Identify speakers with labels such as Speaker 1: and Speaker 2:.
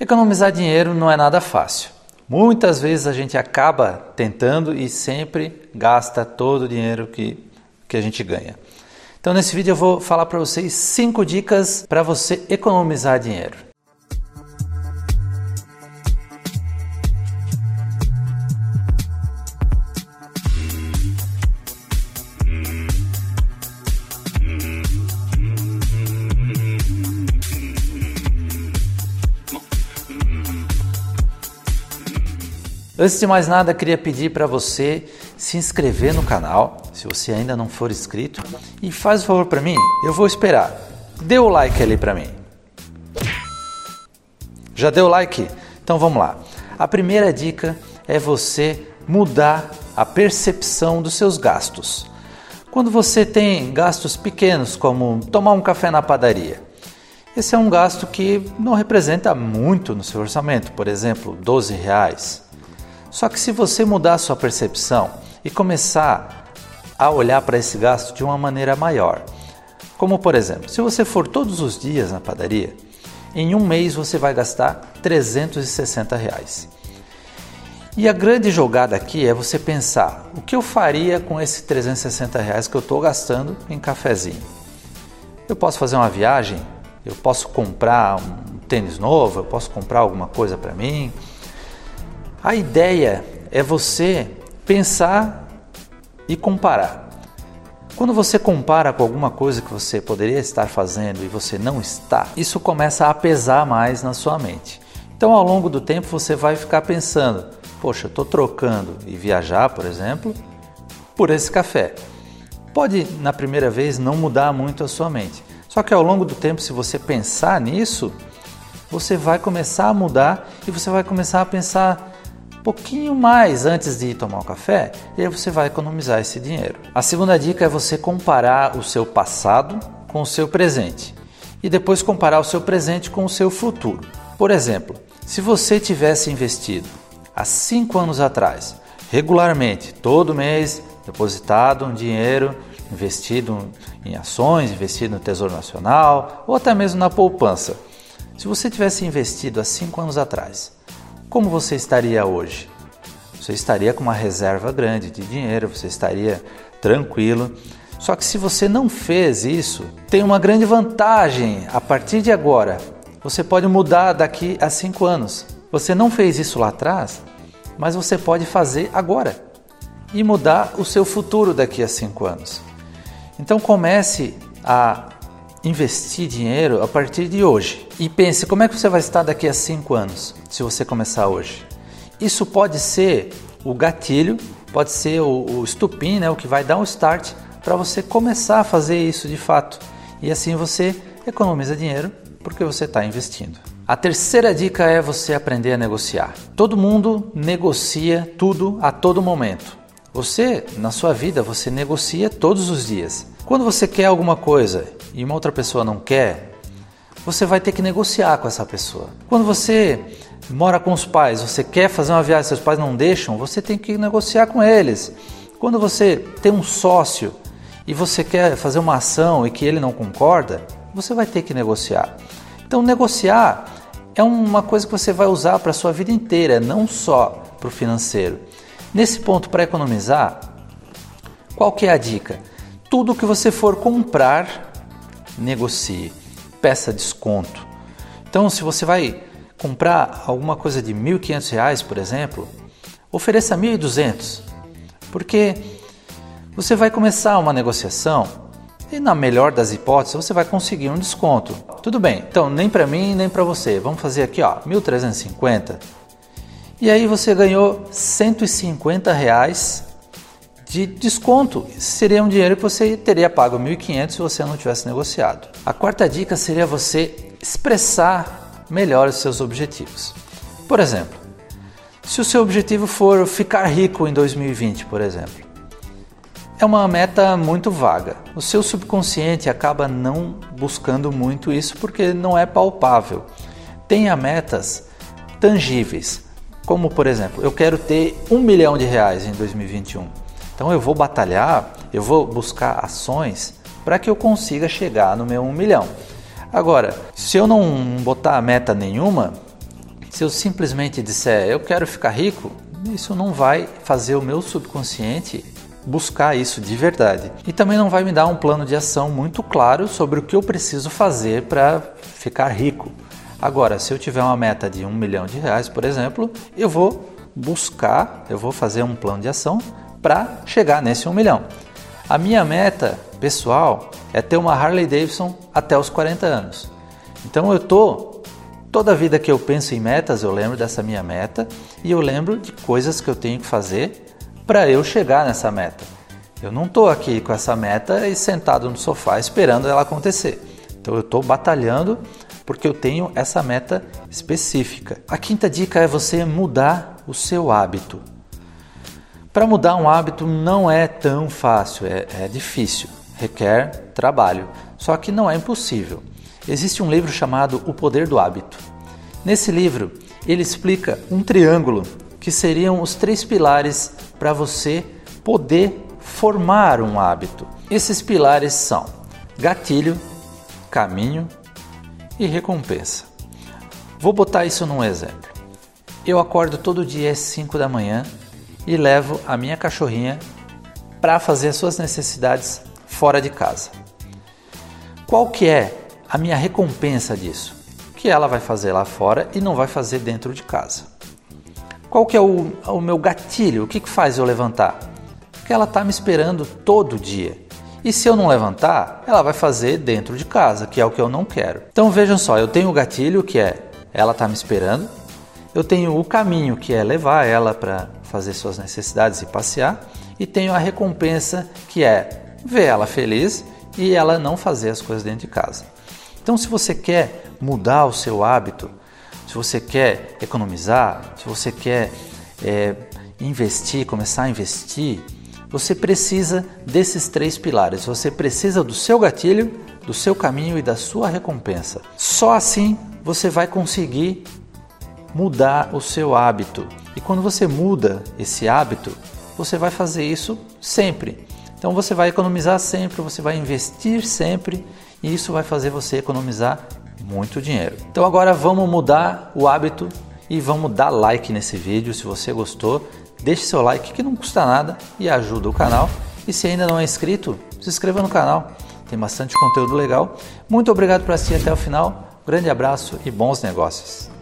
Speaker 1: Economizar dinheiro não é nada fácil. Muitas vezes a gente acaba tentando e sempre gasta todo o dinheiro que, que a gente ganha. Então, nesse vídeo eu vou falar para vocês cinco dicas para você economizar dinheiro. Antes de mais nada, queria pedir para você se inscrever no canal, se você ainda não for inscrito, e faz o favor para mim, eu vou esperar. Dê o like ali para mim. Já deu like? Então vamos lá. A primeira dica é você mudar a percepção dos seus gastos. Quando você tem gastos pequenos, como tomar um café na padaria, esse é um gasto que não representa muito no seu orçamento, por exemplo, 12 reais. Só que se você mudar a sua percepção e começar a olhar para esse gasto de uma maneira maior, como por exemplo, se você for todos os dias na padaria, em um mês você vai gastar 360 reais. E a grande jogada aqui é você pensar o que eu faria com esses 360 reais que eu estou gastando em cafezinho. Eu posso fazer uma viagem, eu posso comprar um tênis novo, eu posso comprar alguma coisa para mim, a ideia é você pensar e comparar. Quando você compara com alguma coisa que você poderia estar fazendo e você não está, isso começa a pesar mais na sua mente. Então, ao longo do tempo, você vai ficar pensando: poxa, estou trocando e viajar, por exemplo, por esse café. Pode, na primeira vez, não mudar muito a sua mente. Só que ao longo do tempo, se você pensar nisso, você vai começar a mudar e você vai começar a pensar pouquinho mais antes de tomar o café e aí você vai economizar esse dinheiro. A segunda dica é você comparar o seu passado com o seu presente e depois comparar o seu presente com o seu futuro. Por exemplo, se você tivesse investido há cinco anos atrás, regularmente, todo mês, depositado um dinheiro investido em ações, investido no Tesouro Nacional ou até mesmo na poupança. Se você tivesse investido há cinco anos atrás como você estaria hoje? Você estaria com uma reserva grande de dinheiro, você estaria tranquilo. Só que se você não fez isso, tem uma grande vantagem a partir de agora. Você pode mudar daqui a cinco anos. Você não fez isso lá atrás, mas você pode fazer agora e mudar o seu futuro daqui a cinco anos. Então comece a investir dinheiro a partir de hoje. E pense como é que você vai estar daqui a cinco anos se você começar hoje. Isso pode ser o gatilho, pode ser o, o estupim, né, o que vai dar um start para você começar a fazer isso de fato. E assim você economiza dinheiro porque você está investindo. A terceira dica é você aprender a negociar. Todo mundo negocia tudo a todo momento. Você, na sua vida, você negocia todos os dias. Quando você quer alguma coisa e uma outra pessoa não quer, você vai ter que negociar com essa pessoa. Quando você mora com os pais, você quer fazer uma viagem, seus pais não deixam, você tem que negociar com eles. Quando você tem um sócio e você quer fazer uma ação e que ele não concorda, você vai ter que negociar. Então, negociar é uma coisa que você vai usar para a sua vida inteira, não só para o financeiro. Nesse ponto, para economizar, qual que é a dica? Tudo que você for comprar, negocie, peça desconto. Então, se você vai comprar alguma coisa de R$ 1.500, por exemplo, ofereça R$ 1.200, porque você vai começar uma negociação e, na melhor das hipóteses, você vai conseguir um desconto. Tudo bem, então nem para mim nem para você. Vamos fazer aqui, ó, 1.350. E aí você ganhou 150 reais de desconto. Seria um dinheiro que você teria pago 1.500 se você não tivesse negociado. A quarta dica seria você expressar melhor os seus objetivos. Por exemplo, se o seu objetivo for ficar rico em 2020, por exemplo, é uma meta muito vaga. O seu subconsciente acaba não buscando muito isso porque não é palpável. Tenha metas tangíveis, como por exemplo, eu quero ter um milhão de reais em 2021. Então eu vou batalhar, eu vou buscar ações para que eu consiga chegar no meu 1 milhão. Agora, se eu não botar meta nenhuma, Se eu simplesmente disser eu quero ficar rico, isso não vai fazer o meu subconsciente buscar isso de verdade. E também não vai me dar um plano de ação muito claro sobre o que eu preciso fazer para ficar rico. Agora, se eu tiver uma meta de um milhão de reais, por exemplo, eu vou buscar, eu vou fazer um plano de ação para chegar nesse um milhão. A minha meta pessoal é ter uma Harley Davidson até os 40 anos. Então eu tô toda a vida que eu penso em metas, eu lembro dessa minha meta e eu lembro de coisas que eu tenho que fazer para eu chegar nessa meta. Eu não estou aqui com essa meta e sentado no sofá esperando ela acontecer. Então eu estou batalhando porque eu tenho essa meta específica. A quinta dica é você mudar o seu hábito. Para mudar um hábito não é tão fácil, é, é difícil, requer trabalho, só que não é impossível. Existe um livro chamado O Poder do Hábito. Nesse livro, ele explica um triângulo que seriam os três pilares para você poder formar um hábito. Esses pilares são gatilho, caminho e recompensa. Vou botar isso num exemplo. Eu acordo todo dia às 5 da manhã e levo a minha cachorrinha para fazer as suas necessidades fora de casa. Qual que é a minha recompensa disso? Que ela vai fazer lá fora e não vai fazer dentro de casa. Qual que é o, o meu gatilho? O que, que faz eu levantar? Que ela está me esperando todo dia. E se eu não levantar, ela vai fazer dentro de casa, que é o que eu não quero. Então vejam só, eu tenho o gatilho que é ela está me esperando, eu tenho o caminho que é levar ela para fazer suas necessidades e passear, e tenho a recompensa que é ver ela feliz e ela não fazer as coisas dentro de casa. Então, se você quer mudar o seu hábito, se você quer economizar, se você quer é, investir, começar a investir, você precisa desses três pilares. Você precisa do seu gatilho, do seu caminho e da sua recompensa. Só assim você vai conseguir mudar o seu hábito. E quando você muda esse hábito, você vai fazer isso sempre. Então você vai economizar sempre, você vai investir sempre e isso vai fazer você economizar muito dinheiro. Então agora vamos mudar o hábito e vamos dar like nesse vídeo se você gostou. Deixe seu like que não custa nada e ajuda o canal. E se ainda não é inscrito, se inscreva no canal. Tem bastante conteúdo legal. Muito obrigado por assistir até o final. grande abraço e bons negócios.